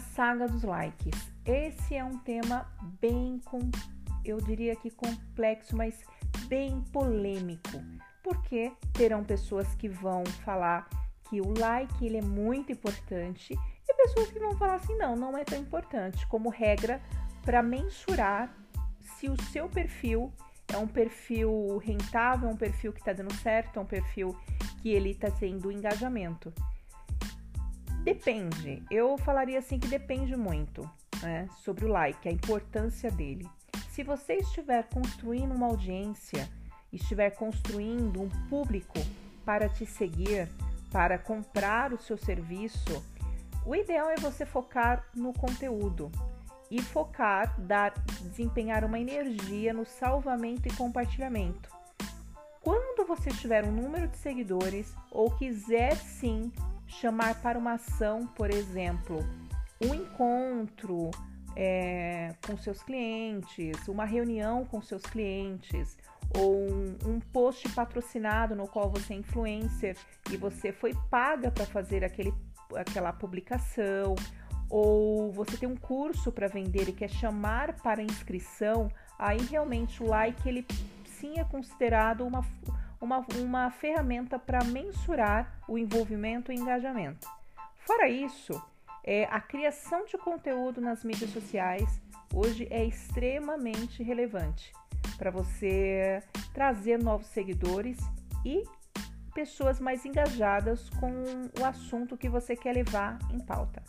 saga dos likes. Esse é um tema bem, eu diria que complexo, mas bem polêmico, porque terão pessoas que vão falar que o like ele é muito importante e pessoas que vão falar assim não, não é tão importante como regra para mensurar se o seu perfil é um perfil rentável, é um perfil que está dando certo, é um perfil que ele está tendo engajamento. Depende. Eu falaria assim que depende muito né, sobre o like, a importância dele. Se você estiver construindo uma audiência, estiver construindo um público para te seguir, para comprar o seu serviço, o ideal é você focar no conteúdo e focar, dar, desempenhar uma energia no salvamento e compartilhamento. Quando você tiver um número de seguidores ou quiser sim chamar para uma ação, por exemplo, um encontro é, com seus clientes, uma reunião com seus clientes, ou um, um, post patrocinado no qual você é influencer e você foi paga para fazer aquele, aquela publicação, ou você tem um curso para vender e quer chamar para inscrição, aí realmente o like ele sim é considerado uma, uma, uma ferramenta para mensurar o envolvimento e engajamento. Fora isso, é, a criação de conteúdo nas mídias sociais hoje é extremamente relevante para você trazer novos seguidores e pessoas mais engajadas com o assunto que você quer levar em pauta.